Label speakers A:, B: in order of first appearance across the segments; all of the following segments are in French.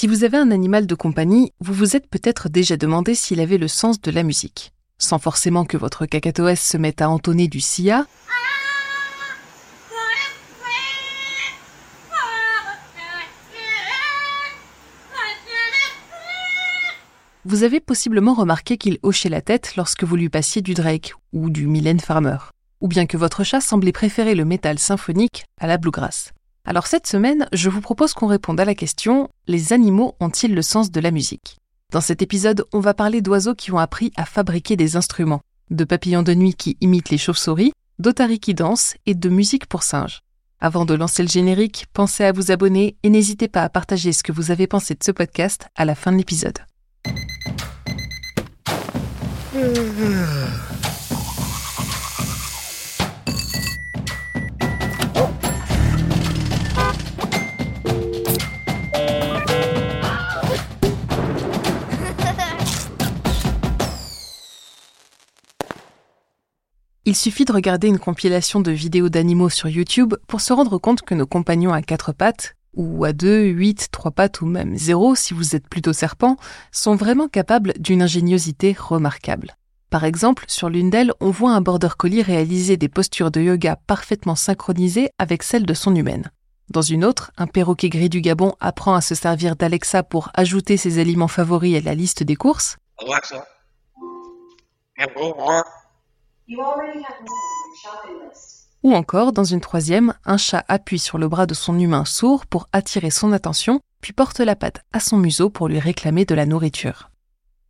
A: Si vous avez un animal de compagnie, vous vous êtes peut-être déjà demandé s'il avait le sens de la musique. Sans forcément que votre cacatoès se mette à entonner du sia, vous avez possiblement remarqué qu'il hochait la tête lorsque vous lui passiez du Drake ou du Mylène Farmer, ou bien que votre chat semblait préférer le métal symphonique à la bluegrass. Alors cette semaine, je vous propose qu'on réponde à la question Les animaux ont-ils le sens de la musique? Dans cet épisode, on va parler d'oiseaux qui ont appris à fabriquer des instruments, de papillons de nuit qui imitent les chauves-souris, d'otaries qui dansent et de musique pour singes. Avant de lancer le générique, pensez à vous abonner et n'hésitez pas à partager ce que vous avez pensé de ce podcast à la fin de l'épisode. Il suffit de regarder une compilation de vidéos d'animaux sur YouTube pour se rendre compte que nos compagnons à quatre pattes, ou à deux, huit, trois pattes ou même zéro si vous êtes plutôt serpent, sont vraiment capables d'une ingéniosité remarquable. Par exemple, sur l'une d'elles, on voit un border collie réaliser des postures de yoga parfaitement synchronisées avec celles de son humaine. Dans une autre, un perroquet gris du Gabon apprend à se servir d'Alexa pour ajouter ses aliments favoris à la liste des courses. Ou encore, dans une troisième, un chat appuie sur le bras de son humain sourd pour attirer son attention, puis porte la patte à son museau pour lui réclamer de la nourriture.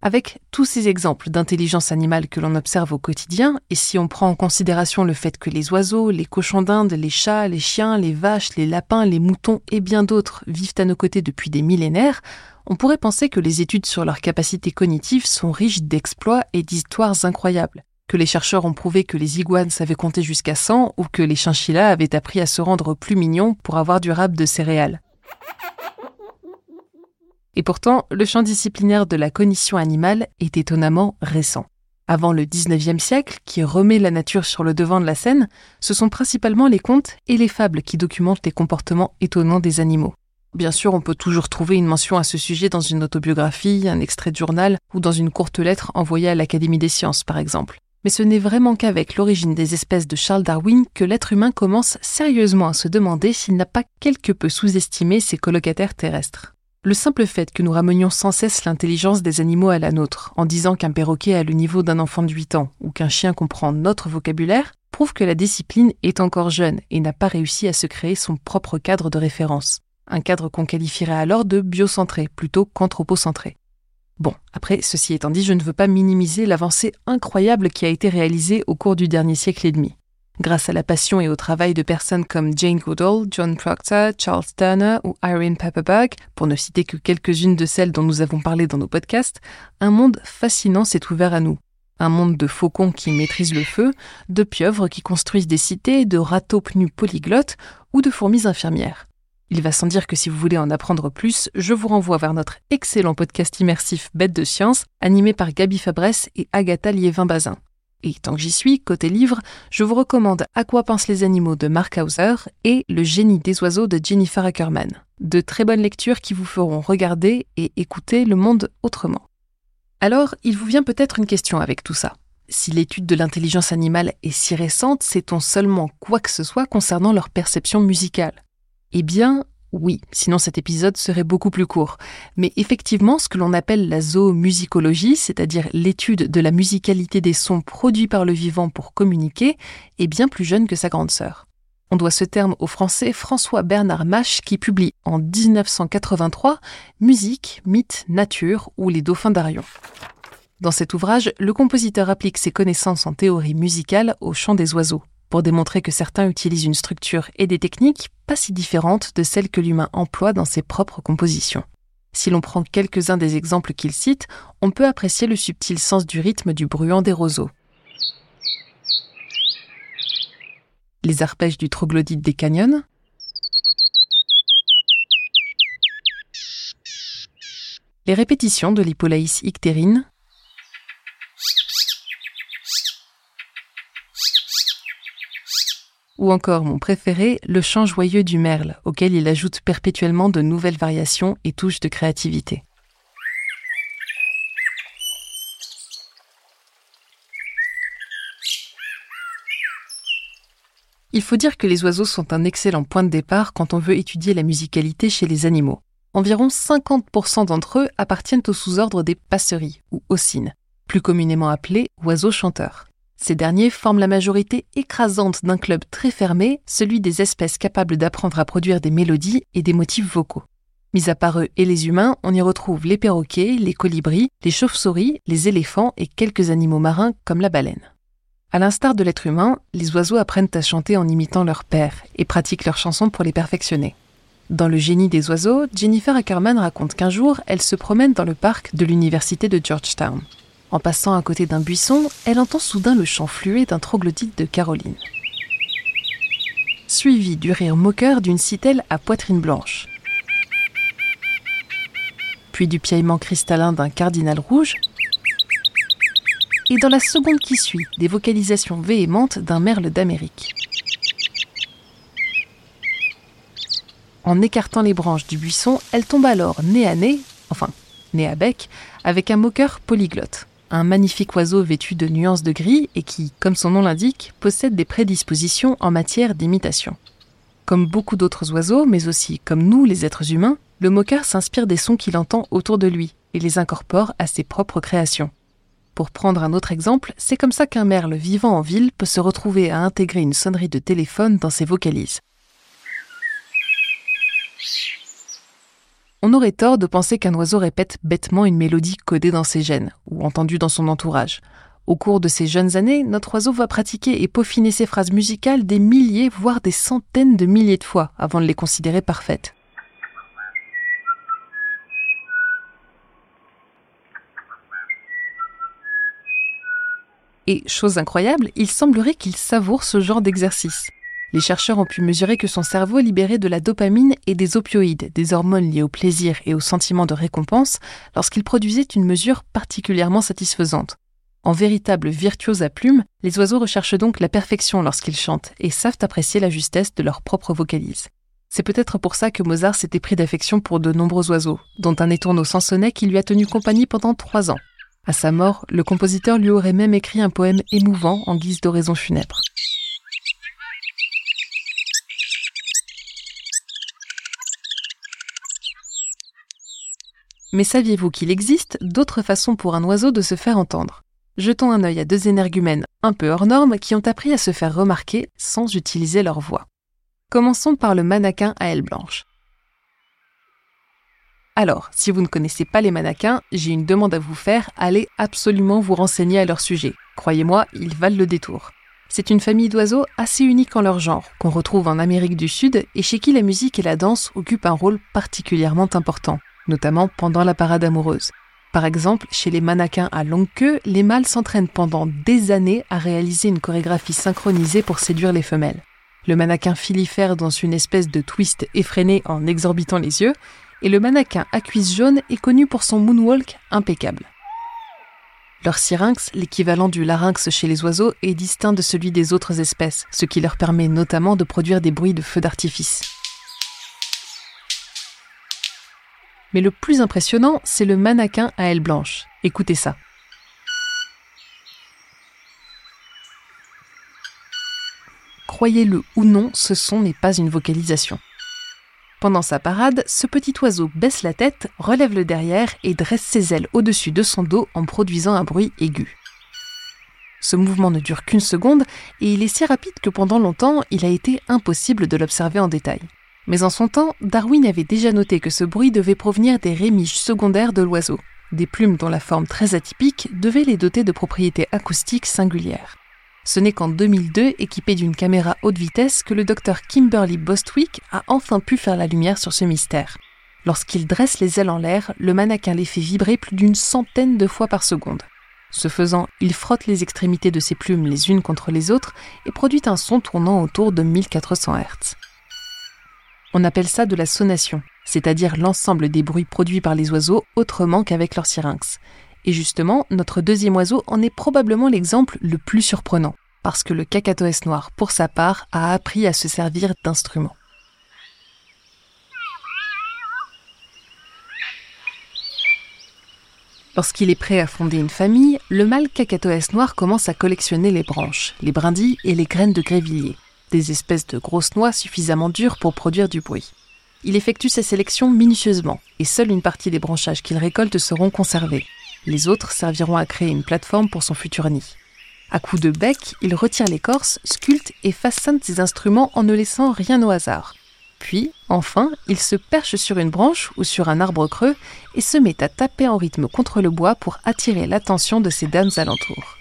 A: Avec tous ces exemples d'intelligence animale que l'on observe au quotidien, et si on prend en considération le fait que les oiseaux, les cochons d'Inde, les chats, les chiens, les vaches, les lapins, les moutons et bien d'autres vivent à nos côtés depuis des millénaires, on pourrait penser que les études sur leurs capacités cognitives sont riches d'exploits et d'histoires incroyables que les chercheurs ont prouvé que les iguanes savaient compter jusqu'à 100 ou que les chinchillas avaient appris à se rendre plus mignons pour avoir du rap de céréales. Et pourtant, le champ disciplinaire de la cognition animale est étonnamment récent. Avant le 19e siècle, qui remet la nature sur le devant de la scène, ce sont principalement les contes et les fables qui documentent les comportements étonnants des animaux. Bien sûr, on peut toujours trouver une mention à ce sujet dans une autobiographie, un extrait de journal ou dans une courte lettre envoyée à l'Académie des sciences, par exemple. Mais ce n'est vraiment qu'avec l'origine des espèces de Charles Darwin que l'être humain commence sérieusement à se demander s'il n'a pas quelque peu sous-estimé ses colocataires terrestres. Le simple fait que nous ramenions sans cesse l'intelligence des animaux à la nôtre, en disant qu'un perroquet a le niveau d'un enfant de 8 ans ou qu'un chien comprend notre vocabulaire, prouve que la discipline est encore jeune et n'a pas réussi à se créer son propre cadre de référence. Un cadre qu'on qualifierait alors de biocentré plutôt qu'anthropocentré. Bon, après, ceci étant dit, je ne veux pas minimiser l'avancée incroyable qui a été réalisée au cours du dernier siècle et demi. Grâce à la passion et au travail de personnes comme Jane Goodall, John Proctor, Charles Turner ou Irene Pepperberg, pour ne citer que quelques-unes de celles dont nous avons parlé dans nos podcasts, un monde fascinant s'est ouvert à nous. Un monde de faucons qui maîtrisent le feu, de pieuvres qui construisent des cités, de râteaux pnus polyglottes ou de fourmis infirmières. Il va sans dire que si vous voulez en apprendre plus, je vous renvoie vers notre excellent podcast immersif Bête de science, animé par Gabi Fabresse et Agatha Liévin-Bazin. Et tant que j'y suis, côté livre, je vous recommande À quoi pensent les animaux de Mark Hauser et Le génie des oiseaux de Jennifer Ackerman. De très bonnes lectures qui vous feront regarder et écouter le monde autrement. Alors, il vous vient peut-être une question avec tout ça. Si l'étude de l'intelligence animale est si récente, sait-on seulement quoi que ce soit concernant leur perception musicale? Eh bien, oui, sinon cet épisode serait beaucoup plus court. Mais effectivement, ce que l'on appelle la zoomusicologie, c'est-à-dire l'étude de la musicalité des sons produits par le vivant pour communiquer, est bien plus jeune que sa grande sœur. On doit ce terme au français François Bernard Mache qui publie en 1983 Musique, mythe, nature ou les dauphins d'Arion. Dans cet ouvrage, le compositeur applique ses connaissances en théorie musicale au chant des oiseaux pour démontrer que certains utilisent une structure et des techniques pas si différentes de celles que l'humain emploie dans ses propres compositions. Si l'on prend quelques-uns des exemples qu'il cite, on peut apprécier le subtil sens du rythme du bruant des roseaux. Les arpèges du troglodyte des canyons, les répétitions de l'Hippolaïs ictérine, Ou encore mon préféré, le chant joyeux du merle, auquel il ajoute perpétuellement de nouvelles variations et touches de créativité. Il faut dire que les oiseaux sont un excellent point de départ quand on veut étudier la musicalité chez les animaux. Environ 50% d'entre eux appartiennent au sous-ordre des passeries, ou ossines, plus communément appelés oiseaux chanteurs. Ces derniers forment la majorité écrasante d'un club très fermé, celui des espèces capables d'apprendre à produire des mélodies et des motifs vocaux. Mis à part eux et les humains, on y retrouve les perroquets, les colibris, les chauves-souris, les éléphants et quelques animaux marins comme la baleine. À l'instar de l'être humain, les oiseaux apprennent à chanter en imitant leur père et pratiquent leurs chansons pour les perfectionner. Dans Le génie des oiseaux, Jennifer Ackerman raconte qu'un jour, elle se promène dans le parc de l'université de Georgetown. En passant à côté d'un buisson, elle entend soudain le chant fluet d'un troglodyte de Caroline. Suivi du rire moqueur d'une citelle à poitrine blanche. Puis du piaillement cristallin d'un cardinal rouge et dans la seconde qui suit, des vocalisations véhémentes d'un merle d'Amérique. En écartant les branches du buisson, elle tombe alors nez à nez, enfin nez à bec, avec un moqueur polyglotte, un magnifique oiseau vêtu de nuances de gris et qui, comme son nom l'indique, possède des prédispositions en matière d'imitation. Comme beaucoup d'autres oiseaux, mais aussi comme nous les êtres humains, le moqueur s'inspire des sons qu'il entend autour de lui et les incorpore à ses propres créations. Pour prendre un autre exemple, c'est comme ça qu'un merle vivant en ville peut se retrouver à intégrer une sonnerie de téléphone dans ses vocalises. On aurait tort de penser qu'un oiseau répète bêtement une mélodie codée dans ses gènes ou entendue dans son entourage. Au cours de ses jeunes années, notre oiseau va pratiquer et peaufiner ses phrases musicales des milliers, voire des centaines de milliers de fois avant de les considérer parfaites. Et, chose incroyable, il semblerait qu'il savoure ce genre d'exercice. Les chercheurs ont pu mesurer que son cerveau libérait de la dopamine et des opioïdes, des hormones liées au plaisir et au sentiment de récompense, lorsqu'il produisait une mesure particulièrement satisfaisante. En véritable virtuose à plumes, les oiseaux recherchent donc la perfection lorsqu'ils chantent et savent apprécier la justesse de leur propre vocalise. C'est peut-être pour ça que Mozart s'était pris d'affection pour de nombreux oiseaux, dont un étourneau sansonnet qui lui a tenu compagnie pendant trois ans. À sa mort, le compositeur lui aurait même écrit un poème émouvant en guise d'oraison funèbre. Mais saviez-vous qu'il existe d'autres façons pour un oiseau de se faire entendre? Jetons un œil à deux énergumènes un peu hors normes qui ont appris à se faire remarquer sans utiliser leur voix. Commençons par le mannequin à ailes blanches. Alors, si vous ne connaissez pas les mannequins, j'ai une demande à vous faire, allez absolument vous renseigner à leur sujet. Croyez-moi, ils valent le détour. C'est une famille d'oiseaux assez unique en leur genre, qu'on retrouve en Amérique du Sud et chez qui la musique et la danse occupent un rôle particulièrement important, notamment pendant la parade amoureuse. Par exemple, chez les mannequins à longue queue, les mâles s'entraînent pendant des années à réaliser une chorégraphie synchronisée pour séduire les femelles. Le mannequin filifère dans une espèce de twist effréné en exorbitant les yeux, et le mannequin à cuisse jaune est connu pour son moonwalk impeccable. Leur syrinx, l'équivalent du larynx chez les oiseaux, est distinct de celui des autres espèces, ce qui leur permet notamment de produire des bruits de feux d'artifice. Mais le plus impressionnant, c'est le mannequin à ailes blanches. Écoutez ça. Croyez-le ou non, ce son n'est pas une vocalisation. Pendant sa parade, ce petit oiseau baisse la tête, relève le derrière et dresse ses ailes au-dessus de son dos en produisant un bruit aigu. Ce mouvement ne dure qu'une seconde et il est si rapide que pendant longtemps, il a été impossible de l'observer en détail. Mais en son temps, Darwin avait déjà noté que ce bruit devait provenir des rémiges secondaires de l'oiseau, des plumes dont la forme très atypique devait les doter de propriétés acoustiques singulières. Ce n'est qu'en 2002, équipé d'une caméra haute vitesse, que le docteur Kimberly Bostwick a enfin pu faire la lumière sur ce mystère. Lorsqu'il dresse les ailes en l'air, le mannequin les fait vibrer plus d'une centaine de fois par seconde. Ce faisant, il frotte les extrémités de ses plumes les unes contre les autres et produit un son tournant autour de 1400 Hz. On appelle ça de la sonation, c'est-à-dire l'ensemble des bruits produits par les oiseaux autrement qu'avec leur syrinx. Et justement, notre deuxième oiseau en est probablement l'exemple le plus surprenant. parce que le cacatoès noir, pour sa part, a appris à se servir d'instruments. Lorsqu'il est prêt à fonder une famille, le mâle cacatoès noir commence à collectionner les branches, les brindilles et les graines de grévillier, des espèces de grosses noix suffisamment dures pour produire du bruit. Il effectue sa sélection minutieusement, et seule une partie des branchages qu'il récolte seront conservés. Les autres serviront à créer une plateforme pour son futur nid. À coups de bec, il retire l'écorce, sculpte et façonne ses instruments en ne laissant rien au hasard. Puis, enfin, il se perche sur une branche ou sur un arbre creux et se met à taper en rythme contre le bois pour attirer l'attention de ses dames alentours.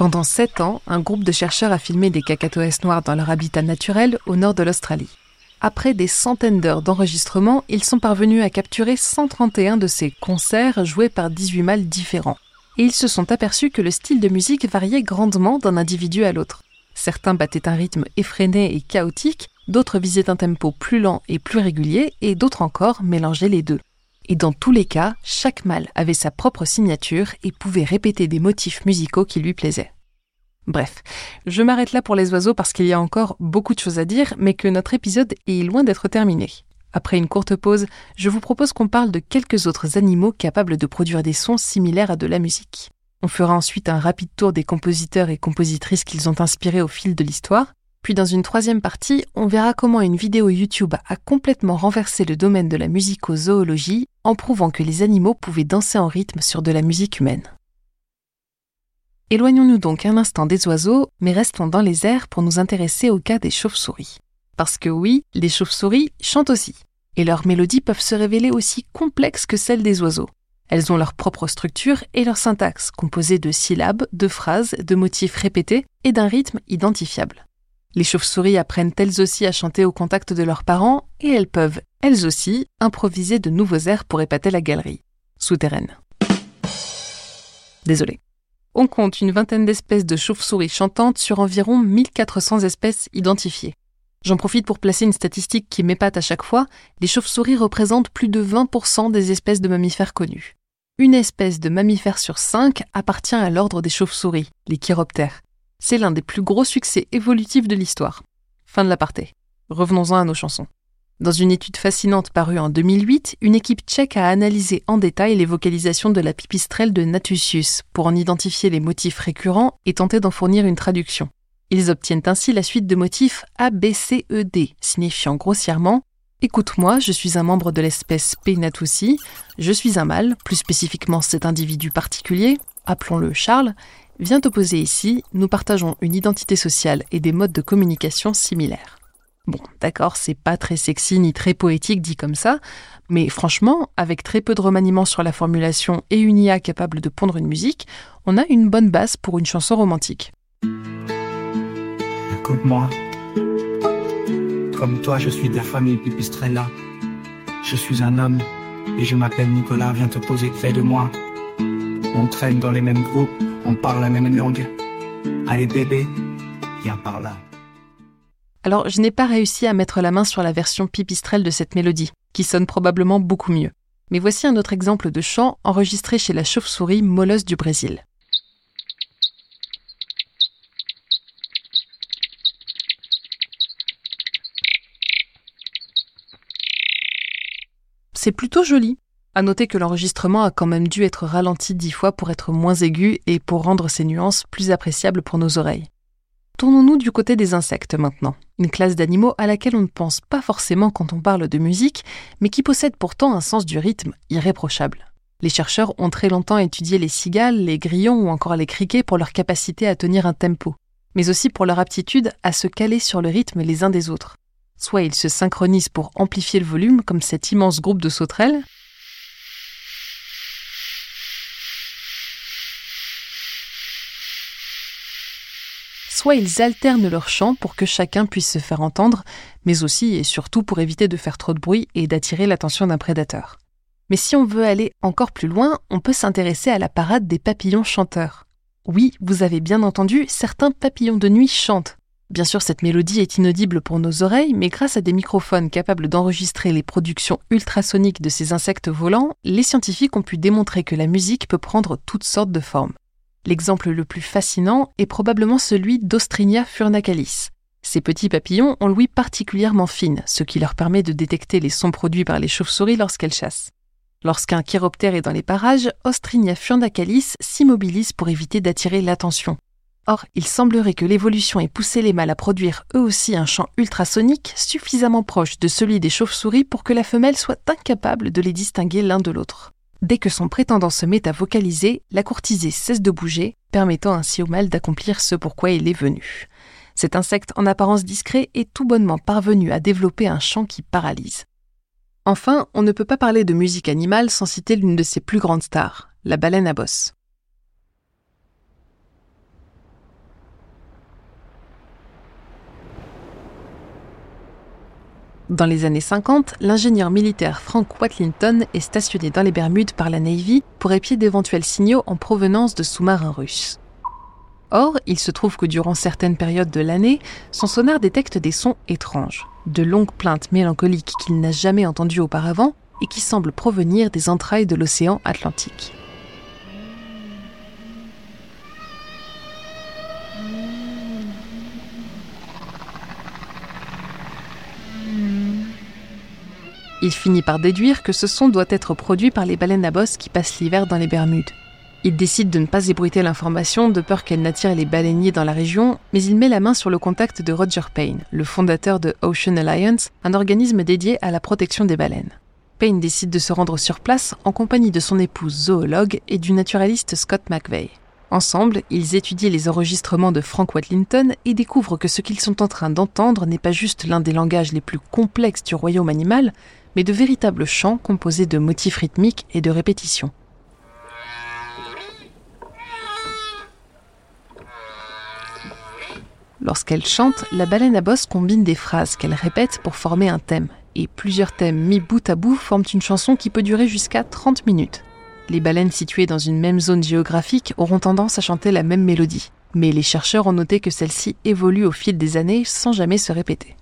A: Pendant sept ans, un groupe de chercheurs a filmé des cacatoès noirs dans leur habitat naturel au nord de l'Australie. Après des centaines d'heures d'enregistrement, ils sont parvenus à capturer 131 de ces concerts joués par 18 mâles différents et ils se sont aperçus que le style de musique variait grandement d'un individu à l'autre. Certains battaient un rythme effréné et chaotique, d'autres visaient un tempo plus lent et plus régulier, et d'autres encore mélangeaient les deux. Et dans tous les cas, chaque mâle avait sa propre signature et pouvait répéter des motifs musicaux qui lui plaisaient. Bref, je m'arrête là pour les oiseaux parce qu'il y a encore beaucoup de choses à dire, mais que notre épisode est loin d'être terminé. Après une courte pause, je vous propose qu'on parle de quelques autres animaux capables de produire des sons similaires à de la musique. On fera ensuite un rapide tour des compositeurs et compositrices qu'ils ont inspirés au fil de l'histoire. Puis dans une troisième partie, on verra comment une vidéo YouTube a complètement renversé le domaine de la musicozoologie en prouvant que les animaux pouvaient danser en rythme sur de la musique humaine. Éloignons-nous donc un instant des oiseaux, mais restons dans les airs pour nous intéresser au cas des chauves-souris. Parce que oui, les chauves-souris chantent aussi. Et leurs mélodies peuvent se révéler aussi complexes que celles des oiseaux. Elles ont leur propre structure et leur syntaxe, composée de syllabes, de phrases, de motifs répétés et d'un rythme identifiable. Les chauves-souris apprennent elles aussi à chanter au contact de leurs parents et elles peuvent, elles aussi, improviser de nouveaux airs pour épater la galerie. Souterraine. Désolé. On compte une vingtaine d'espèces de chauves-souris chantantes sur environ 1400 espèces identifiées. J'en profite pour placer une statistique qui m'épate à chaque fois. Les chauves-souris représentent plus de 20% des espèces de mammifères connues. Une espèce de mammifère sur cinq appartient à l'ordre des chauves-souris, les chiroptères. C'est l'un des plus gros succès évolutifs de l'histoire. Fin de l'aparté. Revenons-en à nos chansons. Dans une étude fascinante parue en 2008, une équipe tchèque a analysé en détail les vocalisations de la pipistrelle de Natusius pour en identifier les motifs récurrents et tenter d'en fournir une traduction. Ils obtiennent ainsi la suite de motifs A, B, C, E, D, signifiant grossièrement Écoute-moi, je suis un membre de l'espèce Peinatussi, je suis un mâle, plus spécifiquement cet individu particulier, appelons-le Charles, vient te poser ici, nous partageons une identité sociale et des modes de communication similaires. Bon, d'accord, c'est pas très sexy ni très poétique dit comme ça, mais franchement, avec très peu de remaniement sur la formulation et une IA capable de pondre une musique, on a une bonne base pour une chanson romantique
B: moi. Comme toi, je suis de la famille Pipistrella. Je suis un homme et je m'appelle Nicolas, viens te poser près de moi. On traîne dans les mêmes groupes, on parle la même langue. Allez bébé, viens par là.
A: Alors, je n'ai pas réussi à mettre la main sur la version pipistrelle de cette mélodie, qui sonne probablement beaucoup mieux. Mais voici un autre exemple de chant enregistré chez la chauve-souris molleuse du Brésil. C'est plutôt joli. À noter que l'enregistrement a quand même dû être ralenti dix fois pour être moins aigu et pour rendre ces nuances plus appréciables pour nos oreilles. Tournons-nous du côté des insectes maintenant, une classe d'animaux à laquelle on ne pense pas forcément quand on parle de musique, mais qui possède pourtant un sens du rythme irréprochable. Les chercheurs ont très longtemps étudié les cigales, les grillons ou encore les criquets pour leur capacité à tenir un tempo, mais aussi pour leur aptitude à se caler sur le rythme les uns des autres. Soit ils se synchronisent pour amplifier le volume, comme cet immense groupe de sauterelles, soit ils alternent leur chant pour que chacun puisse se faire entendre, mais aussi et surtout pour éviter de faire trop de bruit et d'attirer l'attention d'un prédateur. Mais si on veut aller encore plus loin, on peut s'intéresser à la parade des papillons chanteurs. Oui, vous avez bien entendu, certains papillons de nuit chantent. Bien sûr, cette mélodie est inaudible pour nos oreilles, mais grâce à des microphones capables d'enregistrer les productions ultrasoniques de ces insectes volants, les scientifiques ont pu démontrer que la musique peut prendre toutes sortes de formes. L'exemple le plus fascinant est probablement celui d'Ostrinia furnacalis. Ces petits papillons ont l'ouïe particulièrement fine, ce qui leur permet de détecter les sons produits par les chauves-souris lorsqu'elles chassent. Lorsqu'un chiroptère est dans les parages, Ostrinia furnacalis s'immobilise pour éviter d'attirer l'attention. Or, il semblerait que l'évolution ait poussé les mâles à produire eux aussi un chant ultrasonique suffisamment proche de celui des chauves-souris pour que la femelle soit incapable de les distinguer l'un de l'autre. Dès que son prétendant se met à vocaliser, la courtisée cesse de bouger, permettant ainsi au mâle d'accomplir ce pourquoi il est venu. Cet insecte en apparence discret est tout bonnement parvenu à développer un chant qui paralyse. Enfin, on ne peut pas parler de musique animale sans citer l'une de ses plus grandes stars, la baleine à bosse. Dans les années 50, l'ingénieur militaire Frank Watlington est stationné dans les Bermudes par la Navy pour épier d'éventuels signaux en provenance de sous-marins russes. Or, il se trouve que durant certaines périodes de l'année, son sonar détecte des sons étranges, de longues plaintes mélancoliques qu'il n'a jamais entendues auparavant et qui semblent provenir des entrailles de l'océan Atlantique. Il finit par déduire que ce son doit être produit par les baleines à bosse qui passent l'hiver dans les Bermudes. Il décide de ne pas ébruiter l'information de peur qu'elle n'attire les baleiniers dans la région, mais il met la main sur le contact de Roger Payne, le fondateur de Ocean Alliance, un organisme dédié à la protection des baleines. Payne décide de se rendre sur place en compagnie de son épouse zoologue et du naturaliste Scott McVeigh. Ensemble, ils étudient les enregistrements de Frank Watlington et découvrent que ce qu'ils sont en train d'entendre n'est pas juste l'un des langages les plus complexes du royaume animal, mais de véritables chants composés de motifs rythmiques et de répétitions. Lorsqu'elle chante, la baleine à bosse combine des phrases qu'elle répète pour former un thème, et plusieurs thèmes mis bout à bout forment une chanson qui peut durer jusqu'à 30 minutes. Les baleines situées dans une même zone géographique auront tendance à chanter la même mélodie, mais les chercheurs ont noté que celle-ci évolue au fil des années sans jamais se répéter.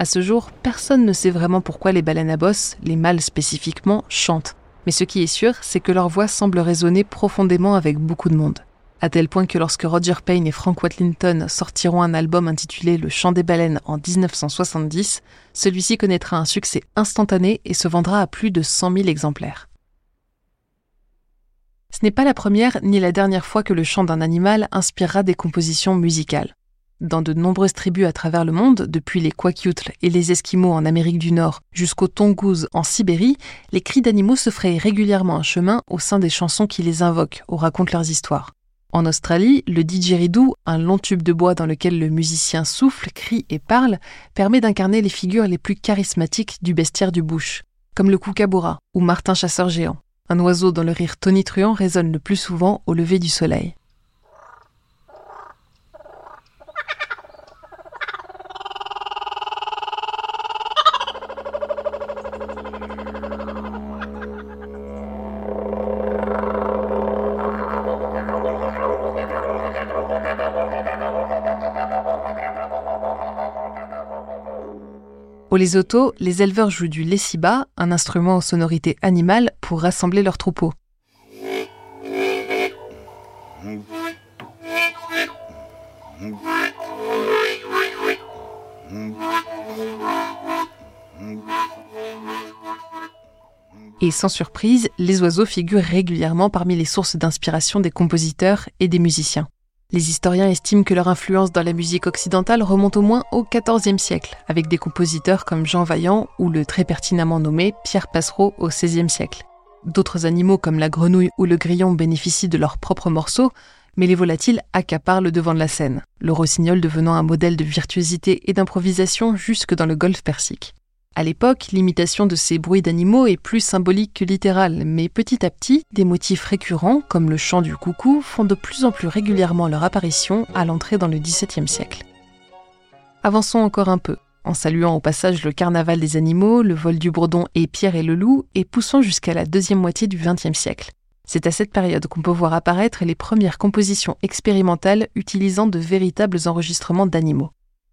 A: À ce jour, personne ne sait vraiment pourquoi les baleines à bosse, les mâles spécifiquement, chantent. Mais ce qui est sûr, c'est que leur voix semble résonner profondément avec beaucoup de monde. À tel point que lorsque Roger Payne et Frank Watlington sortiront un album intitulé Le chant des baleines en 1970, celui-ci connaîtra un succès instantané et se vendra à plus de 100 000 exemplaires. Ce n'est pas la première ni la dernière fois que le chant d'un animal inspirera des compositions musicales. Dans de nombreuses tribus à travers le monde, depuis les Kwakiutl et les Esquimaux en Amérique du Nord jusqu'aux Tongouz en Sibérie, les cris d'animaux se frayent régulièrement un chemin au sein des chansons qui les invoquent ou racontent leurs histoires. En Australie, le didgeridoo, un long tube de bois dans lequel le musicien souffle, crie et parle, permet d'incarner les figures les plus charismatiques du bestiaire du bush, comme le kookaburra ou Martin chasseur géant, un oiseau dont le rire tonitruant résonne le plus souvent au lever du soleil. Au Lesotho, les éleveurs jouent du lessiba, un instrument aux sonorités animales, pour rassembler leurs troupeaux. Et sans surprise, les oiseaux figurent régulièrement parmi les sources d'inspiration des compositeurs et des musiciens. Les historiens estiment que leur influence dans la musique occidentale remonte au moins au XIVe siècle, avec des compositeurs comme Jean Vaillant ou le très pertinemment nommé Pierre Passereau au XVIe siècle. D'autres animaux comme la grenouille ou le grillon bénéficient de leurs propres morceaux, mais les volatiles accaparent le devant de la scène, le rossignol devenant un modèle de virtuosité et d'improvisation jusque dans le golfe Persique. À l'époque, l'imitation de ces bruits d'animaux est plus symbolique que littérale, mais petit à petit, des motifs récurrents, comme le chant du coucou, font de plus en plus régulièrement leur apparition à l'entrée dans le XVIIe siècle. Avançons encore un peu, en saluant au passage le carnaval des animaux, le vol du bourdon et Pierre et le loup, et poussant jusqu'à la deuxième moitié du XXe siècle. C'est à cette période qu'on peut voir apparaître les premières compositions expérimentales utilisant de véritables enregistrements d'animaux.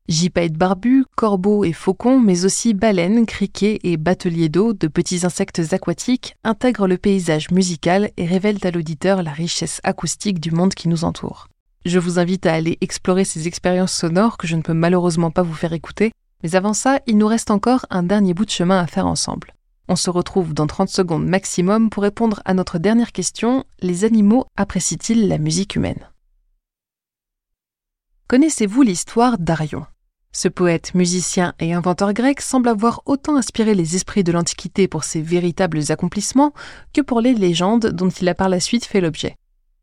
A: Gypaètes barbus, corbeaux et faucons, mais aussi baleines, criquets et bateliers d'eau, de petits insectes aquatiques, intègrent le paysage musical et révèlent à l'auditeur la richesse acoustique du monde qui nous entoure. Je vous invite à aller explorer ces expériences sonores que je ne peux malheureusement pas vous faire écouter, mais avant ça, il nous reste encore un dernier bout de chemin à faire ensemble. On se retrouve dans 30 secondes maximum pour répondre à notre dernière question, les animaux apprécient-ils la musique humaine? Connaissez-vous l'histoire d'Arion? Ce poète, musicien et inventeur grec semble avoir autant inspiré les esprits de l'Antiquité pour ses véritables accomplissements que pour les légendes dont il a par la suite fait l'objet.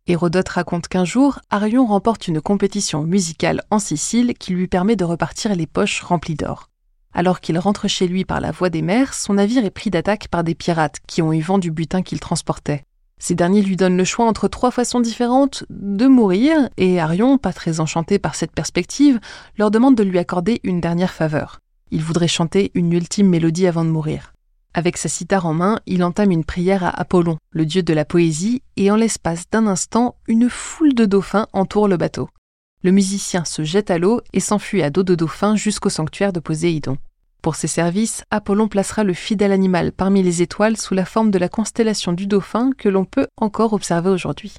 A: Hérodote raconte qu'un jour, Arion remporte une compétition musicale en Sicile qui lui permet de repartir les poches remplies d'or. Alors qu'il rentre chez lui par la voie des mers, son navire est pris d'attaque par des pirates qui ont eu vent du butin qu'il transportait. Ces derniers lui donnent le choix entre trois façons différentes de mourir, et Arion, pas très enchanté par cette perspective, leur demande de lui accorder une dernière faveur. Il voudrait chanter une ultime mélodie avant de mourir. Avec sa cithare en main, il entame une prière à Apollon, le dieu de la poésie, et en l'espace d'un instant, une foule de dauphins entoure le bateau. Le musicien se jette à l'eau et s'enfuit à dos de dauphin jusqu'au sanctuaire de Poséidon. Pour ses services, Apollon placera le fidèle animal parmi les étoiles sous la forme de la constellation du dauphin que l'on peut encore observer aujourd'hui.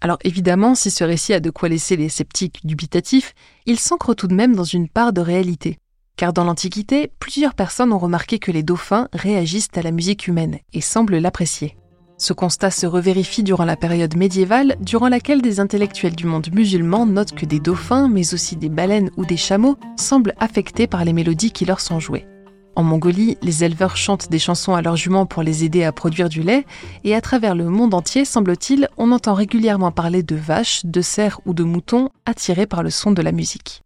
A: Alors évidemment, si ce récit a de quoi laisser les sceptiques dubitatifs, il s'ancre tout de même dans une part de réalité. Car dans l'Antiquité, plusieurs personnes ont remarqué que les dauphins réagissent à la musique humaine et semblent l'apprécier. Ce constat se revérifie durant la période médiévale, durant laquelle des intellectuels du monde musulman notent que des dauphins, mais aussi des baleines ou des chameaux, semblent affectés par les mélodies qui leur sont jouées. En Mongolie, les éleveurs chantent des chansons à leurs juments pour les aider à produire du lait, et à travers le monde entier, semble-t-il, on entend régulièrement parler de vaches, de cerfs ou de moutons attirés par le son de la musique.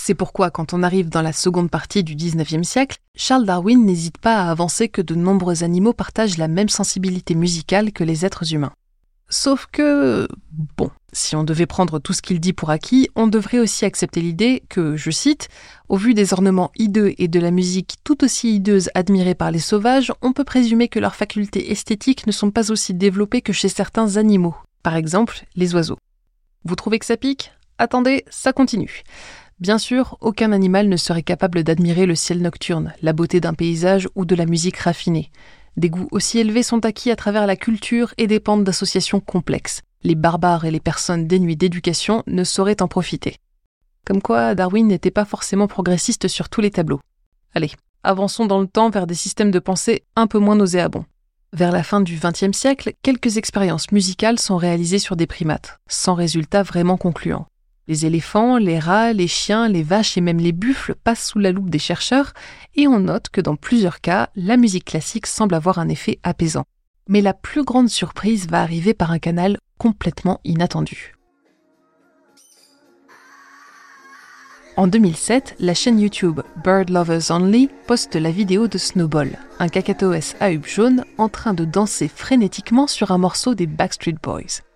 A: C'est pourquoi, quand on arrive dans la seconde partie du XIXe siècle, Charles Darwin n'hésite pas à avancer que de nombreux animaux partagent la même sensibilité musicale que les êtres humains. Sauf que, bon, si on devait prendre tout ce qu'il dit pour acquis, on devrait aussi accepter l'idée que, je cite, au vu des ornements hideux et de la musique tout aussi hideuse admirée par les sauvages, on peut présumer que leurs facultés esthétiques ne sont pas aussi développées que chez certains animaux, par exemple les oiseaux. Vous trouvez que ça pique? Attendez, ça continue. Bien sûr, aucun animal ne serait capable d'admirer le ciel nocturne, la beauté d'un paysage ou de la musique raffinée. Des goûts aussi élevés sont acquis à travers la culture et dépendent d'associations complexes. Les barbares et les personnes dénuées d'éducation ne sauraient en profiter. Comme quoi, Darwin n'était pas forcément progressiste sur tous les tableaux. Allez, avançons dans le temps vers des systèmes de pensée un peu moins nauséabonds. Vers la fin du XXe siècle, quelques expériences musicales sont réalisées sur des primates, sans résultat vraiment concluant. Les éléphants, les rats, les chiens, les vaches et même les buffles passent sous la loupe des chercheurs et on note que dans plusieurs cas, la musique classique semble avoir un effet apaisant. Mais la plus grande surprise va arriver par un canal complètement inattendu. En 2007, la chaîne YouTube Bird Lovers Only poste la vidéo de Snowball, un cacatoès à hub jaune en train de danser frénétiquement sur un morceau des Backstreet Boys.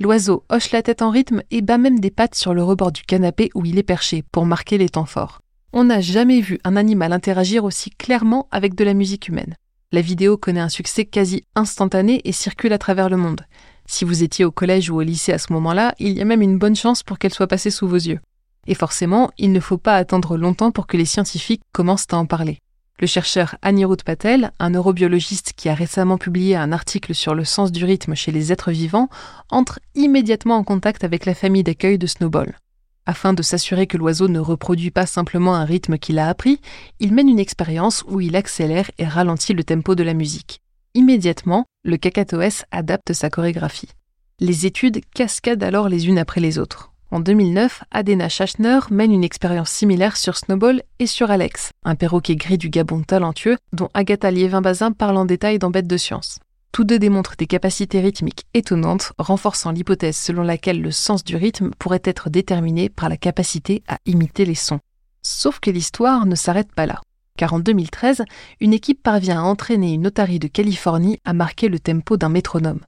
A: L'oiseau hoche la tête en rythme et bat même des pattes sur le rebord du canapé où il est perché pour marquer les temps forts. On n'a jamais vu un animal interagir aussi clairement avec de la musique humaine. La vidéo connaît un succès quasi instantané et circule à travers le monde. Si vous étiez au collège ou au lycée à ce moment-là, il y a même une bonne chance pour qu'elle soit passée sous vos yeux. Et forcément, il ne faut pas attendre longtemps pour que les scientifiques commencent à en parler. Le chercheur Anirudh Patel, un neurobiologiste qui a récemment publié un article sur le sens du rythme chez les êtres vivants, entre immédiatement en contact avec la famille d'accueil de Snowball. Afin de s'assurer que l'oiseau ne reproduit pas simplement un rythme qu'il a appris, il mène une expérience où il accélère et ralentit le tempo de la musique. Immédiatement, le cacatoès adapte sa chorégraphie. Les études cascadent alors les unes après les autres. En 2009, Adena Schachner mène une expérience similaire sur Snowball et sur Alex, un perroquet gris du Gabon talentueux dont Agatha Liévin-Bazin parle en détail dans Bête de science. Tous deux démontrent des capacités rythmiques étonnantes, renforçant l'hypothèse selon laquelle le sens du rythme pourrait être déterminé par la capacité à imiter les sons. Sauf que l'histoire ne s'arrête pas là. Car en 2013, une équipe parvient à entraîner une otarie de Californie à marquer le tempo d'un métronome.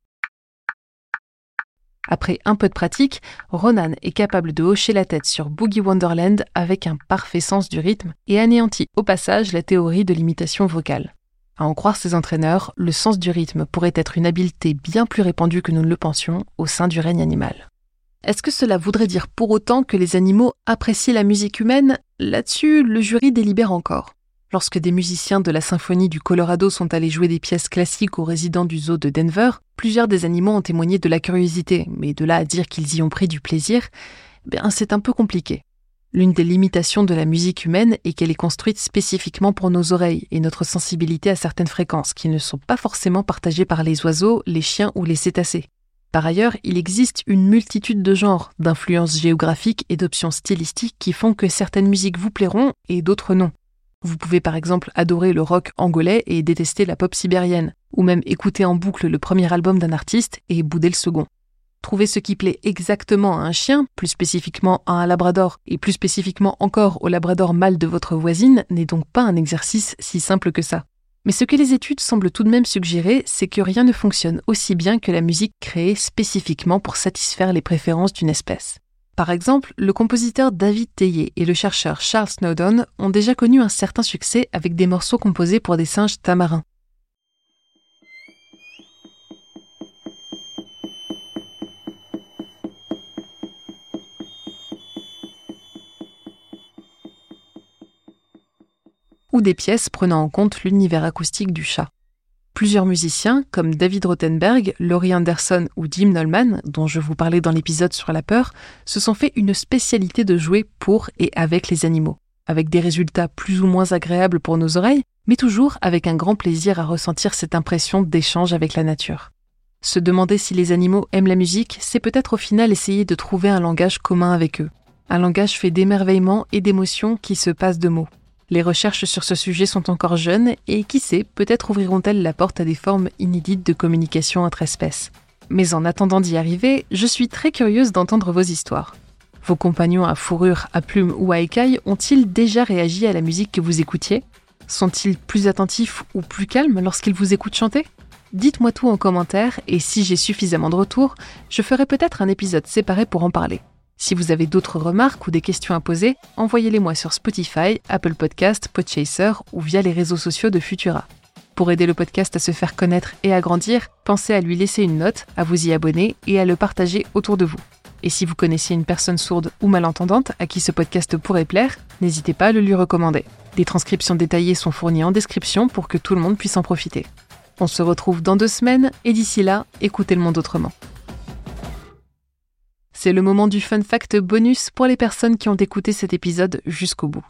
A: Après un peu de pratique, Ronan est capable de hocher la tête sur Boogie Wonderland avec un parfait sens du rythme et anéantit au passage la théorie de l'imitation vocale. À en croire ses entraîneurs, le sens du rythme pourrait être une habileté bien plus répandue que nous ne le pensions au sein du règne animal. Est-ce que cela voudrait dire pour autant que les animaux apprécient la musique humaine? Là-dessus, le jury délibère encore. Lorsque des musiciens de la symphonie du Colorado sont allés jouer des pièces classiques aux résidents du zoo de Denver, plusieurs des animaux ont témoigné de la curiosité, mais de là à dire qu'ils y ont pris du plaisir, ben c'est un peu compliqué. L'une des limitations de la musique humaine est qu'elle est construite spécifiquement pour nos oreilles et notre sensibilité à certaines fréquences qui ne sont pas forcément partagées par les oiseaux, les chiens ou les cétacés. Par ailleurs, il existe une multitude de genres, d'influences géographiques et d'options stylistiques qui font que certaines musiques vous plairont et d'autres non. Vous pouvez par exemple adorer le rock angolais et détester la pop sibérienne, ou même écouter en boucle le premier album d'un artiste et bouder le second. Trouver ce qui plaît exactement à un chien, plus spécifiquement à un labrador, et plus spécifiquement encore au labrador mâle de votre voisine, n'est donc pas un exercice si simple que ça. Mais ce que les études semblent tout de même suggérer, c'est que rien ne fonctionne aussi bien que la musique créée spécifiquement pour satisfaire les préférences d'une espèce. Par exemple, le compositeur David Teillet et le chercheur Charles Snowdon ont déjà connu un certain succès avec des morceaux composés pour des singes tamarins. ou des pièces prenant en compte l'univers acoustique du chat. Plusieurs musiciens, comme David Rothenberg, Laurie Anderson ou Jim Nolman, dont je vous parlais dans l'épisode sur la peur, se sont fait une spécialité de jouer pour et avec les animaux, avec des résultats plus ou moins agréables pour nos oreilles, mais toujours avec un grand plaisir à ressentir cette impression d'échange avec la nature. Se demander si les animaux aiment la musique, c'est peut-être au final essayer de trouver un langage commun avec eux, un langage fait d'émerveillement et d'émotions qui se passent de mots. Les recherches sur ce sujet sont encore jeunes et qui sait, peut-être ouvriront-elles la porte à des formes inédites de communication entre espèces. Mais en attendant d'y arriver, je suis très curieuse d'entendre vos histoires. Vos compagnons à fourrure, à plumes ou à écailles ont-ils déjà réagi à la musique que vous écoutiez? Sont-ils plus attentifs ou plus calmes lorsqu'ils vous écoutent chanter? Dites-moi tout en commentaire et si j'ai suffisamment de retours, je ferai peut-être un épisode séparé pour en parler. Si vous avez d'autres remarques ou des questions à poser, envoyez-les-moi sur Spotify, Apple Podcast, Podchaser ou via les réseaux sociaux de Futura. Pour aider le podcast à se faire connaître et à grandir, pensez à lui laisser une note, à vous y abonner et à le partager autour de vous. Et si vous connaissiez une personne sourde ou malentendante à qui ce podcast pourrait plaire, n'hésitez pas à le lui recommander. Des transcriptions détaillées sont fournies en description pour que tout le monde puisse en profiter. On se retrouve dans deux semaines et d'ici là, écoutez le monde autrement. C'est le moment du fun fact bonus pour les personnes qui ont écouté cet épisode jusqu'au bout.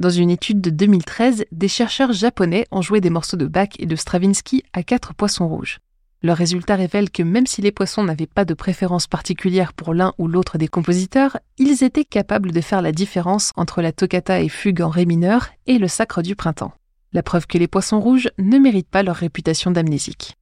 A: Dans une étude de 2013, des chercheurs japonais ont joué des morceaux de Bach et de Stravinsky à quatre poissons rouges. Leurs résultats révèlent que même si les poissons n'avaient pas de préférence particulière pour l'un ou l'autre des compositeurs, ils étaient capables de faire la différence entre la toccata et fugue en ré mineur et le sacre du printemps. La preuve que les poissons rouges ne méritent pas leur réputation d'amnésique.